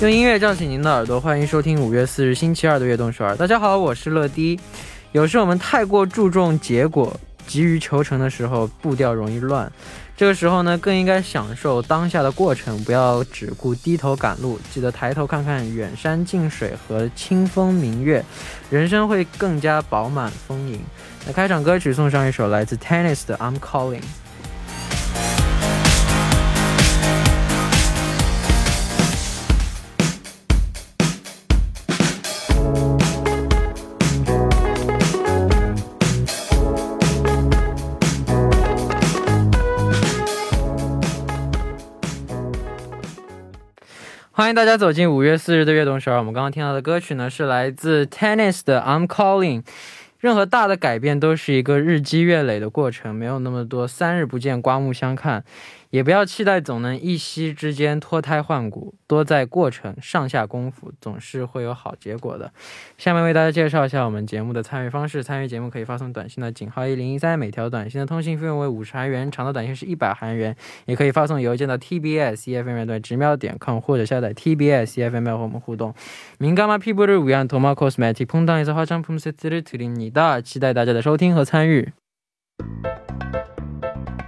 用音乐叫醒您的耳朵，欢迎收听五月四日星期二的悦动首尔。大家好，我是乐迪。有时我们太过注重结果，急于求成的时候，步调容易乱。这个时候呢，更应该享受当下的过程，不要只顾低头赶路，记得抬头看看远山近水和清风明月，人生会更加饱满丰盈。那开场歌曲送上一首来自 Tennis 的《I'm Calling》。欢迎大家走进五月四日的悦动首尔。我们刚刚听到的歌曲呢，是来自 Tennis 的《I'm Calling》。任何大的改变都是一个日积月累的过程，没有那么多三日不见刮目相看。也不要期待总能一夕之间脱胎换骨，多在过程上下功夫，总是会有好结果的。下面为大家介绍一下我们节目的参与方式：参与节目可以发送短信的井号一零一三，每条短信的通信费用为五十韩元，长的短信是一百韩元。也可以发送邮件到 tbs efm 的直瞄点 com 或者下载 tbs efm 和我们互动。민감한피부를위한도마코스메틱퐁당에서화장품세트를드립니다期待大家的收听和参与。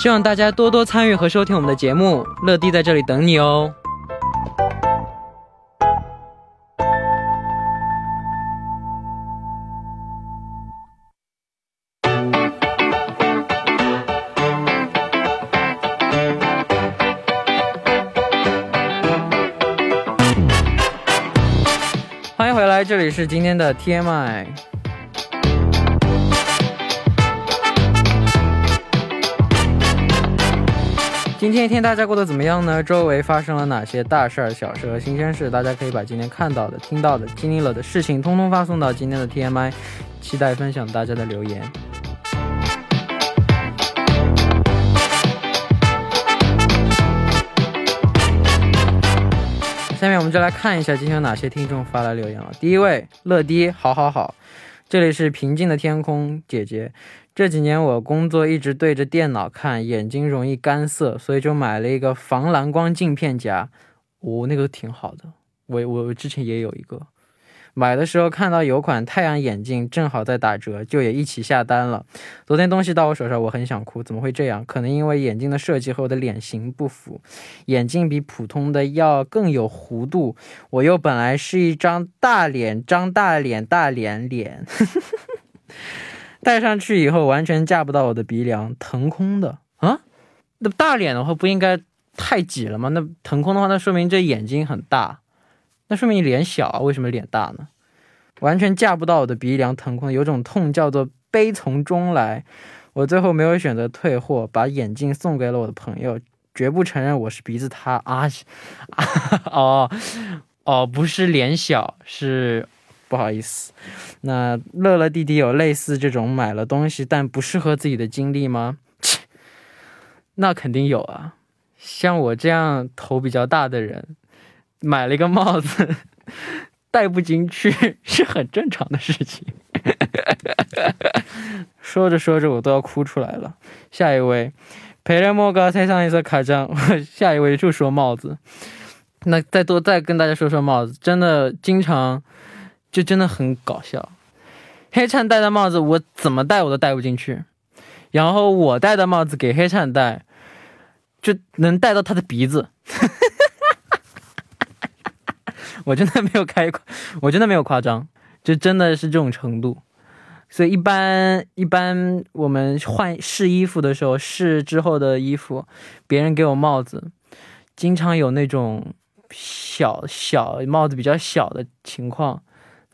希望大家多多参与和收听我们的节目。乐迪在这里等你哦。欢迎回来，这里是今天的 TMI。今天一天大家过得怎么样呢？周围发生了哪些大事儿、小事和新鲜事？大家可以把今天看到的、听到的、经历了的事情，通通发送到今天的 TMI，期待分享大家的留言。下面我们就来看一下今天有哪些听众发来留言了。第一位，乐迪，好好好，这里是平静的天空姐姐。这几年我工作一直对着电脑看，眼睛容易干涩，所以就买了一个防蓝光镜片夹。哦，那个挺好的，我我之前也有一个。买的时候看到有款太阳眼镜正好在打折，就也一起下单了。昨天东西到我手上，我很想哭，怎么会这样？可能因为眼镜的设计和我的脸型不符，眼镜比普通的要更有弧度，我又本来是一张大脸，张大脸，大脸脸。戴上去以后完全架不到我的鼻梁，腾空的啊！那大脸的话不应该太挤了吗？那腾空的话，那说明这眼睛很大，那说明你脸小啊？为什么脸大呢？完全架不到我的鼻梁，腾空，有种痛叫做悲从中来。我最后没有选择退货，把眼镜送给了我的朋友，绝不承认我是鼻子塌啊！哦哦，不是脸小，是。不好意思，那乐乐弟弟有类似这种买了东西但不适合自己的经历吗？切，那肯定有啊。像我这样头比较大的人，买了一个帽子 戴不进去是很正常的事情。说着说着我都要哭出来了。下一位，陪着莫哥才上一次卡章。下一位就说帽子，那再多再跟大家说说帽子，真的经常。就真的很搞笑，黑灿戴的帽子我怎么戴我都戴不进去，然后我戴的帽子给黑灿戴，就能戴到他的鼻子，我真的没有开，我真的没有夸张，就真的是这种程度，所以一般一般我们换试衣服的时候试之后的衣服，别人给我帽子，经常有那种小小帽子比较小的情况。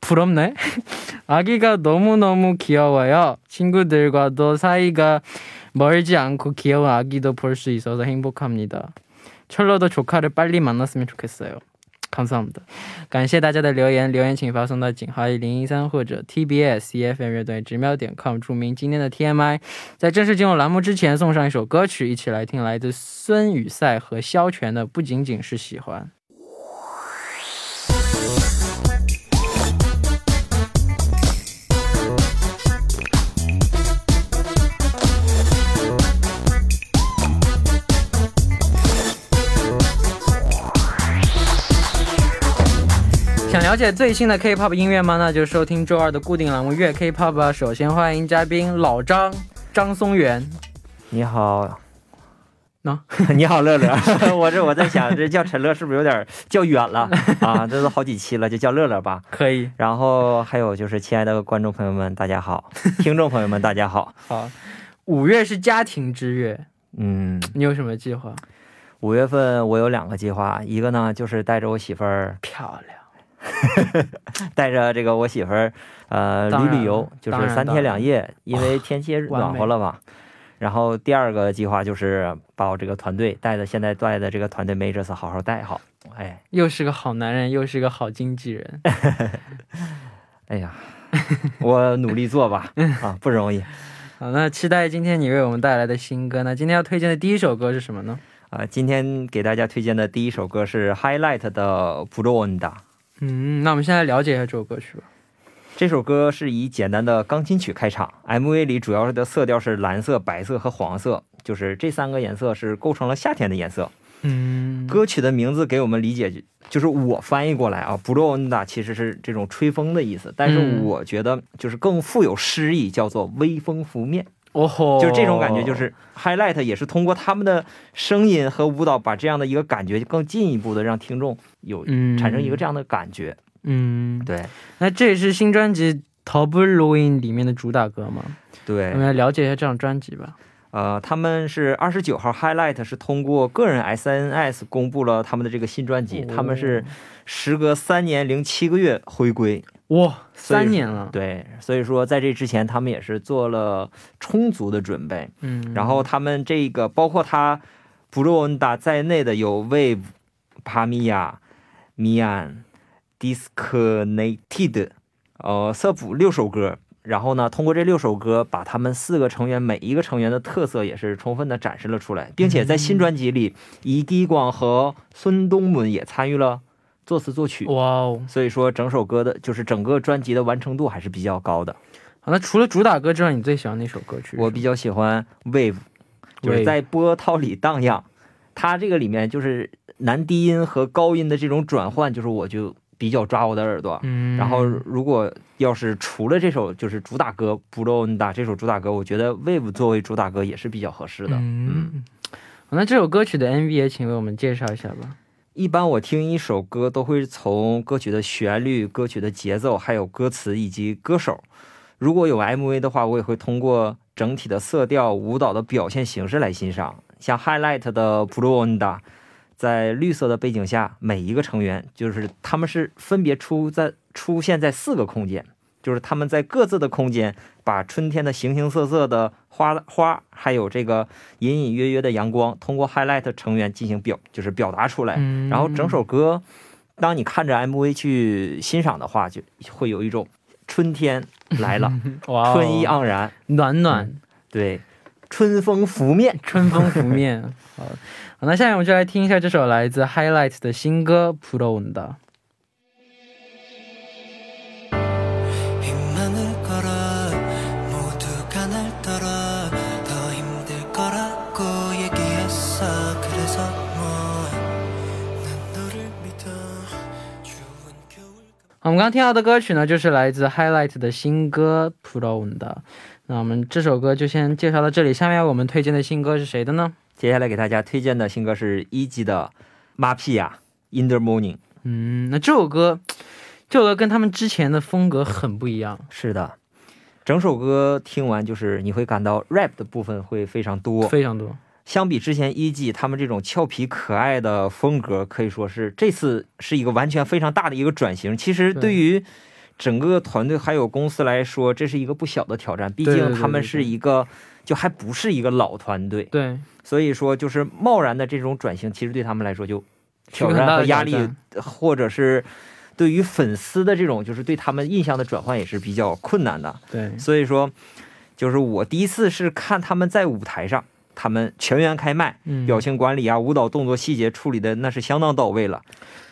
부럽네. 아기가 너무너무 귀여워요. 친구들과도 사이가 멀지 않고 귀여운 아기도 볼 수 있어서 행복합니다. 철러도 조카를 빨리 만났으면 좋겠어요. 감사합니다. 感谢大家的留言，留言请发送到井号一零一三或者 TBS EFM 乐队直瞄点 com，注明今天的 TMI。在正式进入栏目之前，送上一首歌曲，一起来听来自孙雨赛和萧全的《不仅仅是喜欢》。 解最新的 K-pop 音乐吗？那就收听周二的固定栏目《乐 K-pop》吧。首先欢迎嘉宾老张张松元。你好，喏 你好，乐乐。我这我在想，这叫陈乐是不是有点叫远了 啊？这都好几期了，就叫乐乐吧。可以，然后还有就是，亲爱的观众朋友们，大家好；听众朋友们，大家好。好，五月是家庭之月，嗯，你有什么计划？五月份我有两个计划，一个呢就是带着我媳妇儿，漂亮。带着这个我媳妇儿，呃，旅旅游，就是三天两夜，因为天气暖和了嘛。然后第二个计划就是把我这个团队带的，现在带的这个团队 Majors 好好带好。哎，又是个好男人，又是个好经纪人。哎呀，我努力做吧，啊，不容易好，那期待今天你为我们带来的新歌。那今天要推荐的第一首歌是什么呢？啊。今天给大家推荐的第一首歌是 Highlight 的《不罗温达》。嗯，那我们现在了解一下这首歌曲吧。这首歌是以简单的钢琴曲开场，MV 里主要的色调是蓝色、白色和黄色，就是这三个颜色是构成了夏天的颜色。嗯，歌曲的名字给我们理解就就是我翻译过来啊，不罗温达其实是这种吹风的意思，但是嗯我觉得就是更富有诗意，叫做微风拂面，哦吼，就是这种感觉，就是 Highlight 也是通过他们的声音和舞蹈，把这样的一个感觉更进一步的让听众有嗯产生一个这样的感觉。嗯，对那这也是新专辑《Double Loin》里面的主打歌吗？对我们，来了解一下这张专辑吧。呃，他们是二十九号 Highlight 是通过个人 SNS 公布了他们的这个新专辑，他们是时隔三年零七个月回归。哇，三年了。对，所以说在这之前，他们也是做了充足的准备。嗯，然后他们这个包括他布洛恩达在内的有 Wave、帕米亚、米安、Disconnected，呃，色谱六首歌。然后呢，通过这六首歌，把他们四个成员每一个成员的特色也是充分的展示了出来，并且在新专辑里，伊基光和孙东문也参与了作词作曲。哇哦，所以说，整首歌的就是整个专辑的完成度还是比较高的。好，那除了主打歌之外，你最喜欢哪首歌曲？我比较喜欢 Wave，就是在波涛里荡漾。它这个里面就是男低音和高音的这种转换，就是我就比较抓我的耳朵。嗯，然后，如果要是除了这首就是主打歌《布罗恩达》这首主打歌，我觉得 Wave 作为主打歌也是比较合适的。嗯，好那这首歌曲的 MV 也请为我们介绍一下吧。一般我听一首歌都会从歌曲的旋律、歌曲的节奏，还有歌词以及歌手。如果有 MV 的话，我也会通过整体的色调、舞蹈的表现形式来欣赏。像 Highlight 的 p r o n d a 在绿色的背景下，每一个成员就是他们是分别出在出现在四个空间，就是他们在各自的空间把春天的形形色色的花花，还有这个隐隐约约的阳光，通过 Highlight 成员进行表，就是表达出来。嗯，然后整首歌，当你看着 MV 去欣赏的话，就会有一种春天来了，春意盎然，暖暖，对，春风拂面。春风拂面。好，好，那下面我们就来听一下这首来自 Highlight 的新歌《普罗温达》。 희망을 걸어 모두가 날 따라 더 힘들 거라고 얘기했어 그래서 뭐난 너를 믿어 추운 겨울 好我们刚刚听到的歌曲呢，就是来自 Highlight 的新歌《普罗温达》。 那我们这首歌就先介绍到这里，下面我们推荐的新歌是谁的呢？接下来给大家推荐的新歌是一级的《Mafia in the Morning》。嗯，那这首歌，这首歌跟他们之前的风格很不一样。是的，整首歌听完就是你会感到 rap 的部分会非常多，非常多。相比之前一季他们这种俏皮可爱的风格，可以说是这次是一个完全非常大的一个转型。其实对对于整个团队还有公司来说，这是一个不小的挑战。毕竟他们是一个就还不是一个老团队，对，所以说就是贸然的这种转型，其实对他们来说就挑战和压力，或者是对于粉丝的这种就是对他们印象的转换也是比较困难的。对，所以说，就是我第一次是看他们在舞台上，他们全员开麦，嗯，表情管理啊、舞蹈动作细节处理的那是相当到位了。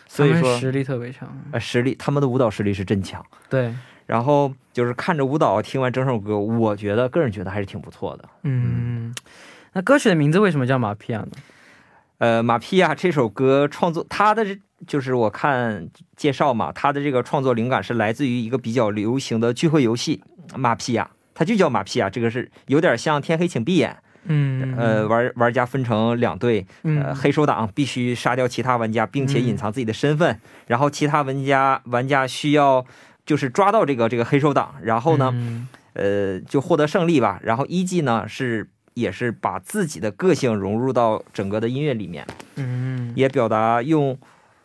所以说，实力特别强。呃，实力他们的舞蹈实力是真强。对，然后就是看着舞蹈，听完整首歌，我觉得个人觉得还是挺不错的。嗯，那歌曲的名字为什么叫马屁亚呢？呃，马屁亚这首歌创作，他的这就是我看介绍嘛，他的这个创作灵感是来自于一个比较流行的聚会游戏马屁亚，它就叫马屁亚，这个是有点像天黑请闭眼。嗯，呃，玩玩家分成两队，呃，嗯，黑手党必须杀掉其他玩家，并且嗯隐藏自己的身份，然后其他玩家玩家需要就是抓到这个这个黑手党，然后呢，嗯呃，就获得胜利吧。然后一季呢是也是把自己的个性融入到整个的音乐里面，嗯，也表达用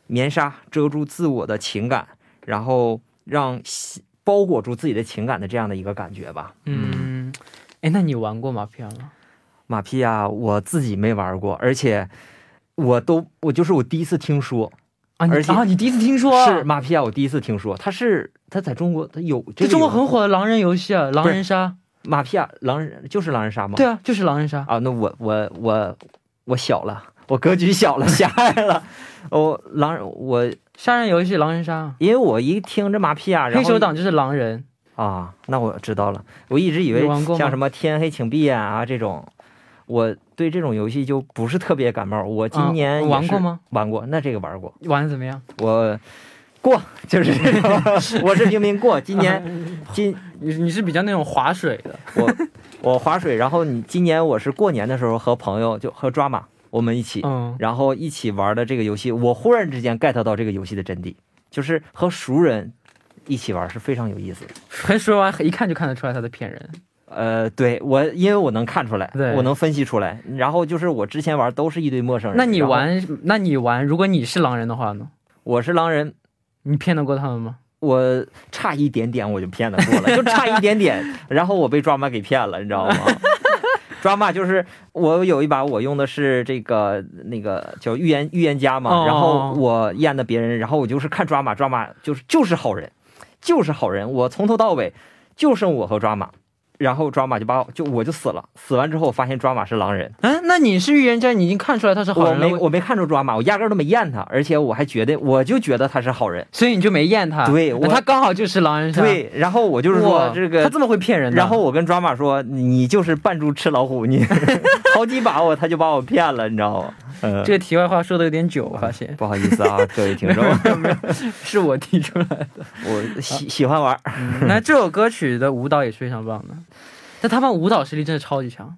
棉纱遮住自我的情感，然后让包裹住自己的情感的这样的一个感觉吧。嗯，哎，那你玩过吗？马屁啊我自己没玩过，而且我都我就是我第一次听说，啊，你而且啊，你第一次听说啊是马屁啊，我第一次听说，它是它在中国它有这中国很火的狼人游戏啊，狼人杀。马屁啊狼人就是狼人杀吗？对啊，就是狼人杀。啊，那我我我我小了，我格局小了，狭隘了。我狼人我杀人游戏狼人杀，因为我一听这马屁亚，然后黑手党就是狼人。啊，那我知道了。我一直以为像什么天黑请闭眼啊这种，我对这种游戏就不是特别感冒。我今啊年玩过吗？玩过，那这个玩过，玩的怎么样？我过 就是我是平民过。今年 今你你是比较那种划水的。我我划水，然后你今年我是过年的时候和朋友就和抓马我们一起，嗯，然后一起玩的这个游戏，我忽然之间 get 到这个游戏的真谛，就是和熟人一起玩是非常有意思的。很说完一看就看得出来他在骗人。呃，对我，因为我能看出来对，我能分析出来。然后就是我之前玩都是一堆陌生人。那你玩，那你玩，如果你是狼人的话呢？我是狼人，你骗得过他们吗？我差一点点我就骗得过了，就差一点点，然后我被抓马给骗了，你知道吗？抓马就是我有一把我用的是这个那个叫预言预言家嘛，哦然后我验的别人，然后我就是看抓马，抓马就是就是好人，就是好人，我从头到尾就剩我和抓马，然后抓马就把我就我就死了，死完之后我发现抓马是狼人。啊，那你是预言家，你已经看出来他是好人了，没我没看出抓马，我压根儿都没验他，而且我还觉得我就觉得他是好人。所以你就没验他。对我他刚好就是狼人杀。对，然后我就是说这个他这么会骗人的。然后我跟抓马说，你就是扮猪吃老虎，你 好几把我他就把我骗了，你知道吗？呃，这个题外话说的有点久，我发现。不好意思啊，各位听众，是我提出来的。我喜喜欢玩，嗯那这首歌曲的舞蹈也是非常棒的，但他们舞蹈实力真的超级强。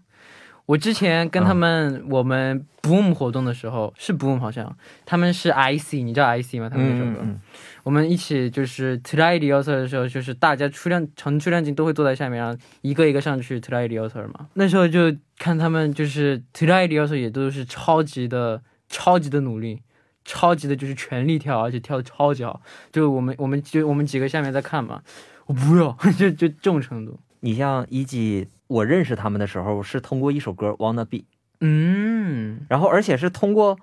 我之前跟他们、我们 Boom 活动的时候是 Boom 好像，他们是 IC，你知道 IC 吗？他们那首歌，嗯我们一起就是 Try the Altar 的时候，就是大家出亮成出亮镜都会坐在下面，然后一个一个上去 Try the Altar 嘛。那时候就看他们就是 Try the Altar 也都是超级的超级的努力。超级的就是全力跳，而且跳的超级好。就我们我们就我们几个下面在看嘛，我不要，就就这种程度。你像一季，我认识他们的时候是通过一首歌《Wanna Be》，嗯。然后而且是通过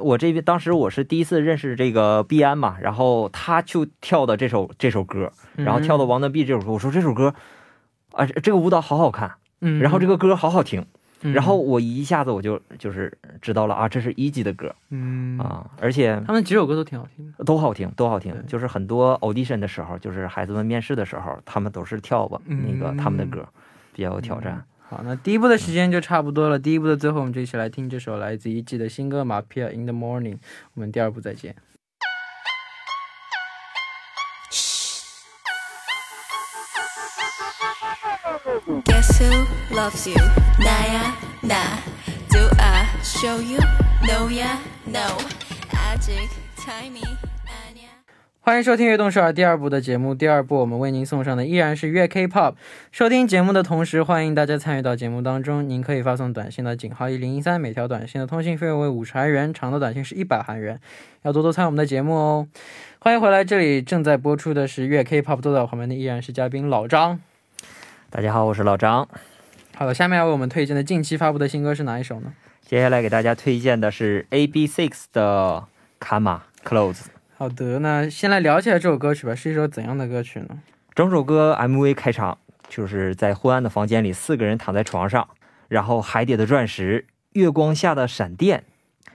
我这边，当时我是第一次认识这个毕安嘛，然后他就跳的这首这首歌，然后跳的《Wanna Be》这首歌，我说这首歌啊，这这个舞蹈好好看，嗯，然后这个歌好好听，嗯，然后我一下子我就就是知道了啊，这是一级的歌。嗯，啊，而且他们几首歌都挺好听的。都好听，都好听。就是很多 audition 的时候，就是孩子们面试的时候，他们都是跳吧嗯。那个他们的歌，比较有挑战、好，那第一部的时间就差不多了，第一部的最后，我们就一起来听这首来自一季的新歌《马皮尔 in the morning》。我们第二部再见。Guess who loves you? na ya ya Do I show you? No, yeah, no. Magic, time 欢迎收听《悦动首尔》第二部的节目。第二部我们为您送上的依然是粤 K-pop。收听节目的同时，欢迎大家参与到节目当中。您可以发送短信到井号一零一三，每条短信的通信费用为五十韩元，长的短信是一百韩元。要多多参与我们的节目哦。欢迎回来，这里正在播出的是粤 K-pop，坐在我旁边的依然是嘉宾老张。大家好，我是老张。好了，下面要为我们推荐的近期发布的新歌是哪一首呢？接下来给大家推荐的是 AB6IX 的《卡马 Close》。好的，那先来聊起来这首歌曲吧，是一首怎样的歌曲呢？整首歌 MV 开场就是在昏暗的房间里，四个人躺在床上，然后海底的钻石、月光下的闪电、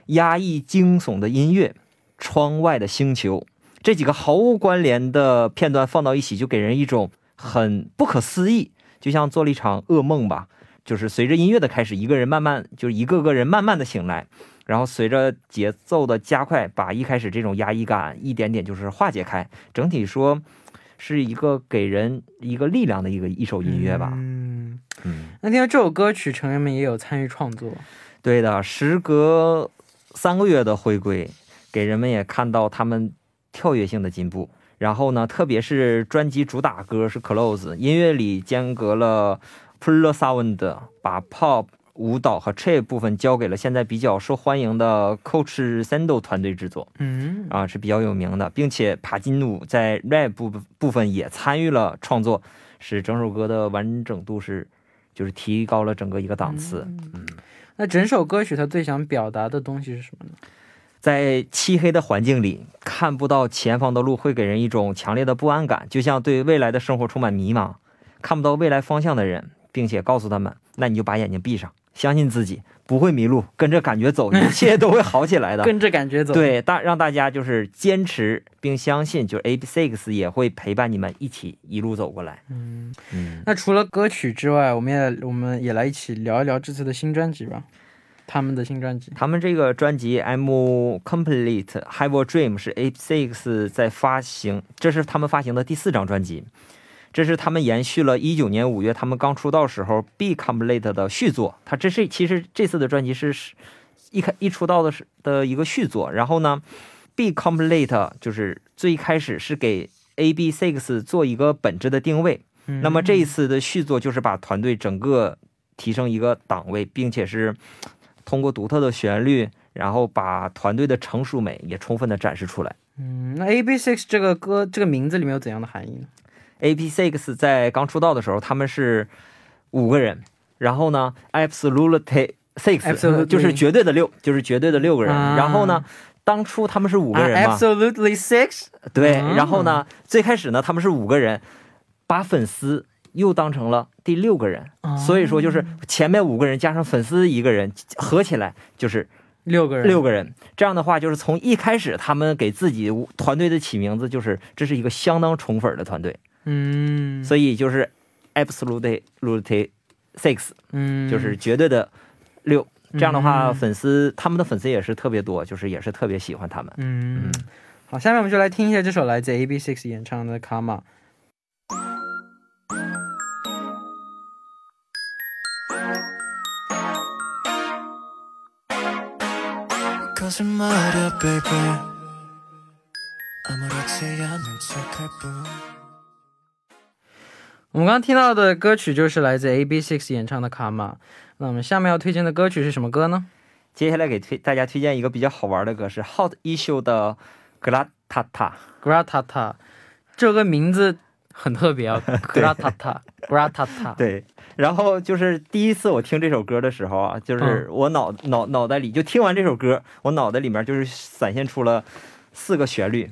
压抑惊悚的音乐、窗外的星球，这几个毫无关联的片段放到一起，就给人一种很不可思议，就像做了一场噩梦吧。就是随着音乐的开始，一个人慢慢就是一个个人慢慢的醒来，然后随着节奏的加快，把一开始这种压抑感一点点就是化解开。整体说，是一个给人一个力量的一个一首音乐吧。嗯，嗯，那听到这首歌曲，成员们也有参与创作。对的，时隔三个月的回归，给人们也看到他们跳跃性的进步。然后呢，特别是专辑主打歌是《Close》，音乐里间隔了 p r l Sound，把 Pop 舞蹈和 Trip 部分交给了现在比较受欢迎的 Coach Sando 团队制作。嗯啊，是比较有名的，并且帕金努在 rap 部部分也参与了创作，使整首歌的完整度是就是提高了整个一个档次。嗯，那整首歌曲它最想表达的东西是什么呢？在漆黑的环境里看不到前方的路，会给人一种强烈的不安感，就像对未来的生活充满迷茫，看不到未来方向的人，并且告诉他们，那你就把眼睛闭上，相信自己不会迷路，跟着感觉走，一切都会好起来的。跟着感觉走。，对，大让大家就是坚持并相信，就是 A B Six 也会陪伴你们一起一路走过来。嗯，嗯，那除了歌曲之外，我们也我们也来一起聊一聊这次的新专辑吧，他们的新专辑。他们这个专辑《I'm Complete Have a Dream》是 A B Six 在发行，这是他们发行的第四张专辑，这是他们延续了一九年五月他们刚出道时候《B Complete》的续作。他这是其实这次的专辑是是一开一出道的是的一个续作，然后呢，《B Complete》就是最开始是给 A B Six 做一个本质的定位。嗯那么这一次的续作就是把团队整个提升一个档位，并且是通过独特的旋律，然后把团队的成熟美也充分的展示出来。嗯，那 A B Six 这个歌这个名字里面有怎样的含义呢？A P Six 在刚出道的时候，他们是五个人，然后呢，Absolutely Six 就是绝对的六，就是绝对的六个人。啊。然后呢，当初他们是五个人嘛，啊 Absolutely Six。对，啊然后呢，最开始呢，他们是五个人，把粉丝又当成了第六个人，啊。所以说就是前面五个人加上粉丝一个人，合起来就是六个人。六个人。这样的话，就是从一开始他们给自己团队的起名字，就是这是一个相当宠粉的团队，嗯，所以就是 absolute absolute six，嗯，就是绝对的六。这样的话，嗯粉丝他们的粉丝也是特别多，就是也是特别喜欢他们。嗯嗯，好，下面我们就来听一下这首来自 A B Six 演唱的《Karma》。我们刚刚听到的歌曲就是来自 AB6IX 演唱的《卡玛》。那我们下面要推荐的歌曲是什么歌呢接下来给推大家推荐一个比较好玩的歌，是 Hot Issue 的《Gratata》。？Gratata，这个名字很特别啊，Gratata，Gratata。对，然后就是第一次我听这首歌的时候啊，就是我脑、脑脑袋里就听完这首歌，我脑袋里面就是闪现出了四个旋律。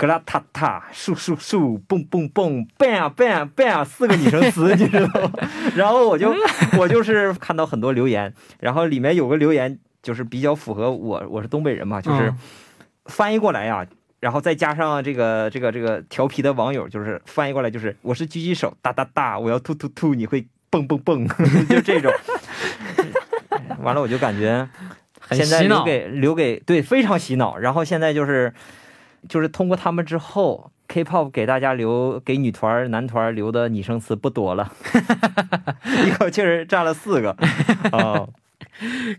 格拉塔塔，树树树，蹦蹦蹦，bang bang bang，四个拟声词，你知道吗？然后我就我就是看到很多留言，然后里面有个留言就是比较符合我，我是东北人嘛，就是嗯翻译过来呀、然后再加上这个这个这个调皮的网友，就是翻译过来就是我是狙击手，哒哒哒，我要突突突，你会蹦蹦蹦，就这种。完了，我就感觉很现在留。给留给对非常洗脑。然后现在就是就是通过他们之后，K-pop 给大家留给女团、男团留的拟声词不多了，一口气儿占了四个 哦。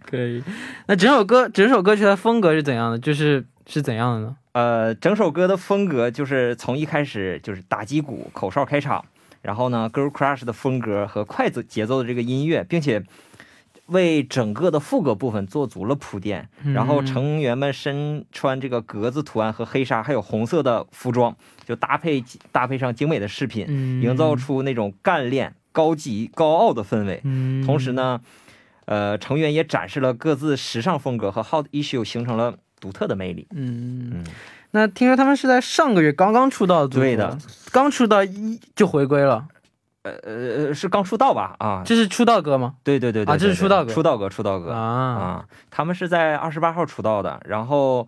可以。那整首歌整首歌曲的风格是怎样的？就是是怎样的呢？呃，整首歌的风格就是从一开始就是打击鼓、口哨开场，然后呢，Girl Crush 的风格和快节节奏的这个音乐，并且为整个的副歌部分做足了铺垫。然后嗯成员们身穿这个格子图案和黑纱，还有红色的服装，就搭配搭配上精美的饰品，嗯营造出那种干练、高级、高傲的氛围。嗯，同时呢，呃，成员也展示了各自时尚风格和 Hot Issue 形成了独特的魅力。嗯，嗯，那听说他们是在上个月刚刚出道的对的，刚出道一就回归了，呃呃，是刚出道吧？啊，这是出道歌吗？对对对对啊这是出道歌出道歌，出道歌啊，啊，他们是在二十八号出道的，然后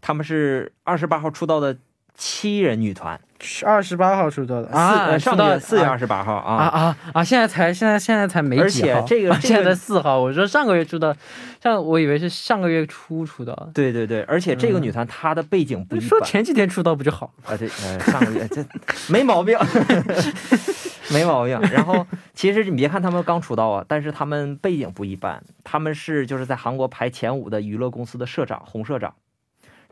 他们是二十八号出道的七人女团，二十八号出道的四啊，呃上出道四月啊二十八号啊啊，啊啊！现在才现在现在才没而几号，且这个啊现在四号。我说上个月出道，像我以为是上个月初出道的。对对对，而且这个嗯女团她的背景不一般说前几天出道不就好？啊，对，呃，上个月这没毛病，没毛病。然后其实你别看他们刚出道啊，但是他们背景不一般，他们是就是在韩国排前五的娱乐公司的社长，洪社长，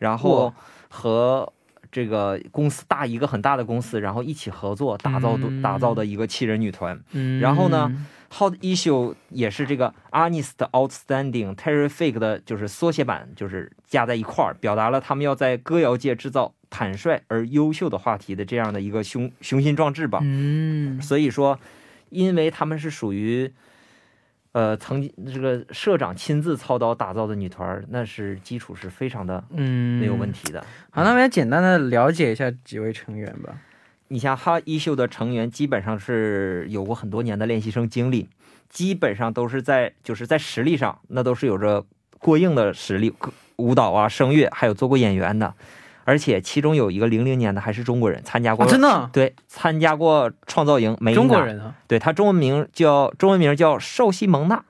然后和这个公司大一个很大的公司，然后一起合作打造的、嗯打造的一个七人女团。嗯然后呢，Hot Issue 也是这个 Honest、Outstanding、Terrific 的，就是缩写版，就是加在一块儿，表达了他们要在歌谣界制造坦率而优秀的话题的这样的一个雄雄心壮志吧。嗯所以说，因为他们是属于，呃，曾经这个社长亲自操刀打造的女团，那是基础是非常的嗯，没有问。题的。好，那我们也简单的了解一下几位成员吧。你像哈一秀的成员，基本上是有过很多年的练习生经历，基本上都是在就是在实力上，那都是有着过硬的实力，舞蹈啊、声乐，还有做过演员的，而且其中有一个零零年的还是中国人，参加过、啊，真的对，参加过创造营，中国人啊。对他中文名叫中文名叫寿西蒙娜，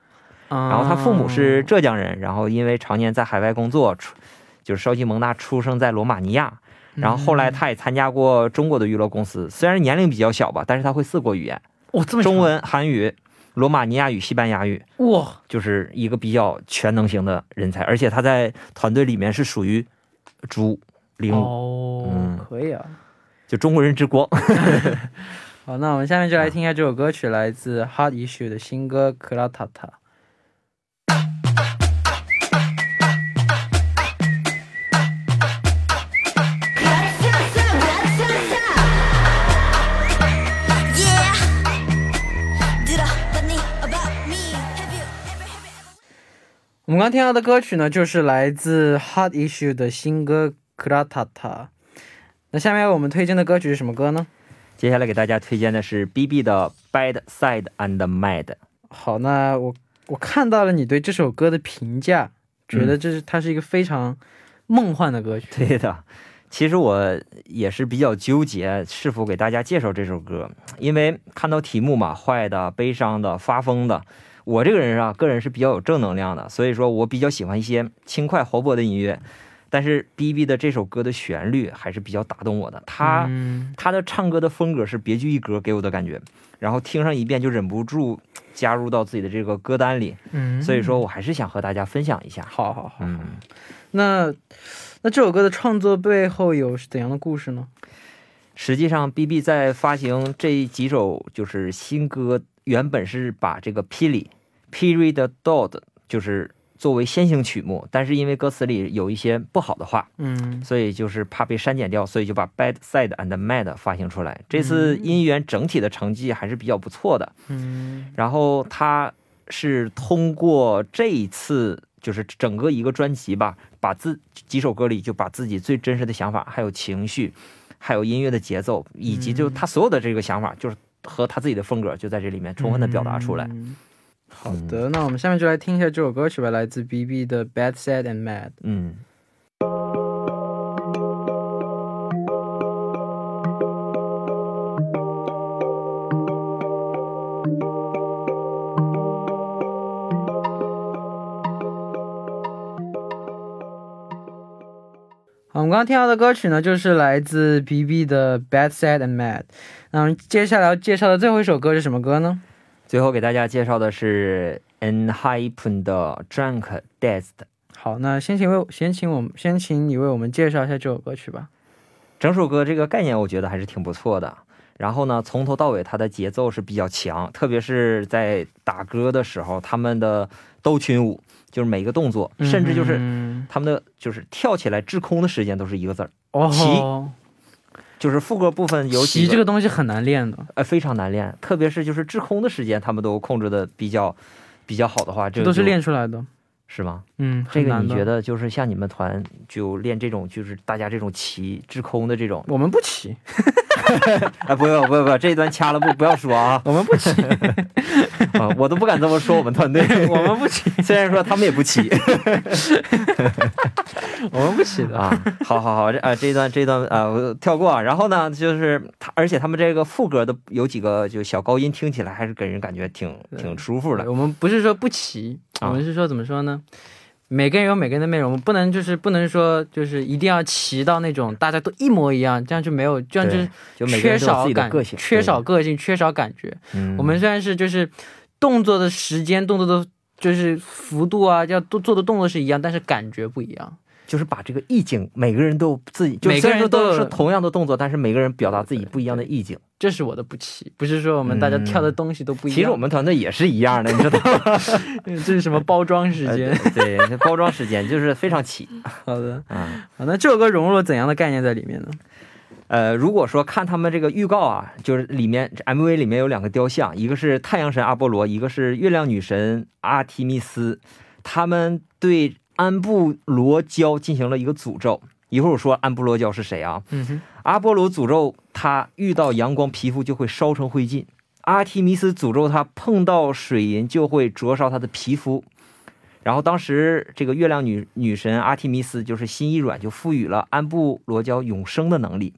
然然后他父母是浙江人，然后因为常年在海外工作，出就是寿西蒙娜出生在罗马尼亚。然后后来他也参加过中国的娱乐公司，虽然年龄比较小吧，但是他会四国语言，哇这么中文、韩语、罗马尼亚语、西班牙语，长哇就是一个比较全能型的人才。而且他在团队里面是属于主哦，可以啊，就中国人之光。好，那我们下面就来听一下这首歌曲，来自 hard issue 的新歌，克拉塔塔。我们刚听到的歌曲呢，就是来自 hard issue 的新歌。克拉塔塔》。那下面我们推荐的歌曲是什么歌呢？接下来给大家推荐的是 B.B 的《Bad Side and Mad》。好，那我我看到了你对这首歌的评价，觉得这是它是一个非常梦幻的歌曲。对的，其实我也是比较纠结是否给大家介绍这首歌，因为看到题目嘛，坏的、悲伤的、发疯的。我这个人啊，个人是比较有正能量的，所以说我比较喜欢一些轻快活泼的音乐。但是 B B 的这首歌的旋律还是比较打动我的，他、嗯他的唱歌的风格是别具一格，给我的感觉。然后听上一遍就忍不住加入到自己的这个歌单里，嗯，所以说我还是想和大家分享一下。好好好。嗯。那那这首歌的创作背后有怎样的故事呢？实际上，B B 在发行这几首就是新歌，原本是把这个霹雳 Period Dog 就是作为先行曲目，但是因为歌词里有一些不好的话，嗯所以就是怕被删减掉，所以就把 Bad Side and Mad 发行出来。这次音源整体的成绩还是比较不错的。嗯然后他是通过这一次就是整个一个专辑吧，把自几首歌里就把自己最真实的想法，还有情绪，还有音乐的节奏，以及就他所有的这个想法，就是和他自己的风格就在这里面充分的表达出来。嗯好的，那我们下面就来听一下这首歌曲吧，来自 B B 的《Bad Sad and Mad》。嗯。好，我们刚刚听到的歌曲呢，就是来自 B B 的《Bad Sad and Mad》。那我们接下来要介绍的最后一首歌是什么歌呢？最后给大家介绍的是 Enhypen 的 Drunk Dazed。好，那先请为先请我们先请你为我们介绍一下这首歌曲吧。整首歌这个概念我觉得还是挺不错的。然后呢，从头到尾它的节奏是比较强，特别是在打歌的时候，他们的兜群舞就是每一个动作，甚至就是嗯他们的就是跳起来滞空的时间都是一个字儿。哦，就是副歌部分有几骑这个东西很难练的，呃非常难练，特别是就是滞空的时间，他们都控制的比较比较好的话，这个都是练出来的。是吗？嗯，这个你觉？得就是像你们团就练这种就是大家这种骑滞空的这种，我们不骑，哎 不用不不不，这一段掐了不不要说啊 我们不骑，啊，我都不敢这么说我们团队，我们不起，虽然说他们也不起。我们不起的。啊，好好好，这啊这一段这一段啊我跳过啊，然后呢就是他，而且他们这个副歌的有几个就小高音，听起来还是给人感觉挺挺舒服的。我们不是说不骑，啊我们是说怎么说呢？每个人有每个人的魅力，我们不能就是不能说就是一定要齐到那种大家都一模一样，这样就没有，这样就是缺少感缺少个性，缺少感觉。嗯。我们虽然是就是动作的时间、动作的就是幅度啊，要做做的动作是一样，但是感觉不一样。就是把这个意境，每个人都自己，就每个虽然说人都有是同样的动作，但是每个人表达自己不一样的意境。这是我的不齐，不是说我们大家跳的东西都不一样。其实我们团队也是一样的，你知道吗？这是什么包装时呃间？对，对包装时间就是非常齐 好的，啊。好，那这首歌融入了怎样的概念在里面呢？呃，如果说看他们这个预告啊，就是里面 MV 里面有两个雕像，一个是太阳神阿波罗，一个是月亮女神阿提密斯，他们对安布罗礁进行了一个诅咒。一会儿我说安布罗礁是谁啊？嗯哼，阿波罗诅咒他遇到阳光，皮肤就会烧成灰烬；阿提米斯诅咒他碰到水银就会灼烧他的皮肤。然后当时这个月亮女女神阿提米斯就是心一软，就赋予了安布罗娇永生的能力、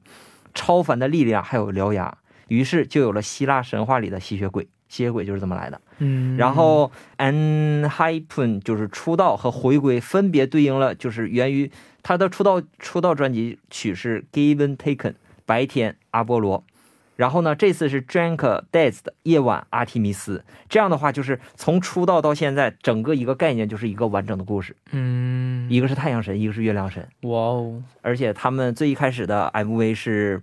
超凡的力量，还有獠牙。于是就有了希腊神话里的吸血鬼，吸血鬼就是这么来的。嗯，然后 Anhypen 就是出道和回归，分别对应了就是源于他的出道出道专辑曲是 Given Taken 白天阿波罗，然后呢这次是 Drunk Dazed 夜晚阿提米斯，这样的话就是从出道到现在整个一个概念就是一个完整的故事，嗯，一个是太阳神，一个是月亮神，哇哦，而且他们最一开始的 MV 是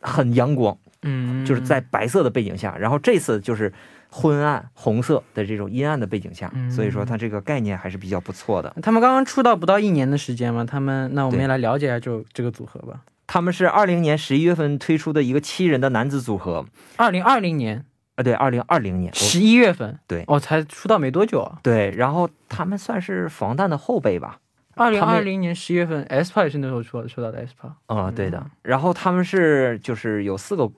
很阳光，嗯，就是在白色的背景下，然后这次就是昏暗红色的这种阴暗的背景下，嗯。所以说它这个概念还是比较不错的。他们刚刚出道不到一年的时间嘛，他们那我们也来了解一下就这个组合吧。他们是二零年十一月份推出的一个七人的男子组合，二零二零年啊，对，二零二零年，我十一月份，对哦，才出道没多久啊。对，然后他们算是防弹的后辈吧，二零二零年十月份也是那时候出出道的 aespa。啊、对的。然后他们是就是有四个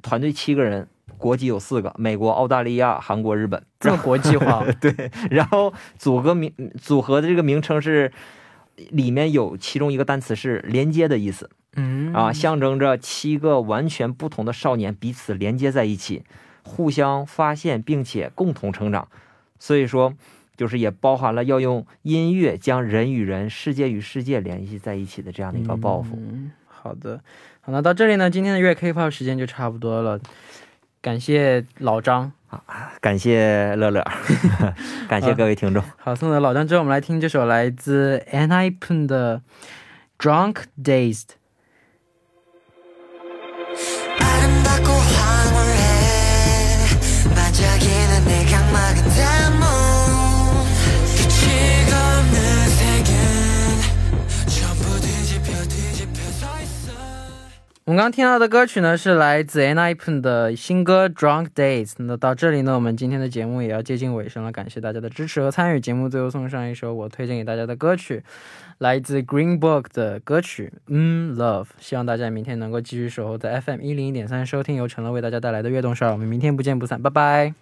团队，七个人，国籍有四个，美国、澳大利亚、韩国、日本。这么国际化，对，然后组合名组合的这个名称是。里面有其中一个单词是连接的意思，嗯啊，象征着七个完全不同的少年彼此连接在一起，互相发现并且共同成长。所以说，就是也包含了要用音乐将人与人、世界与世界联系在一起的这样的一个抱负。嗯，好的，好，那到这里呢，今天的月 K-pop 时间就差不多了。感谢老张啊，感谢乐乐，感谢各位听众。好，送走老张之后，我们来听这首来自 N.I.P.N 的《Drunk Dazed》。我们刚刚听到的歌曲呢，是来自 n i p e n 的新歌《Drunk Days》。那到这里呢，我们今天的节目也要接近尾声了，感谢大家的支持和参与。节目最后送上一首我推荐给大家的歌曲，来自 Green Book 的歌曲《嗯 Love》。希望大家明天能够继续守候在 FM 一零一点三收听由陈乐为大家带来的悦动少儿。我们明天不见不散，拜拜。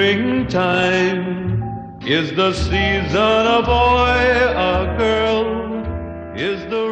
Springtime is the season a boy, a girl is the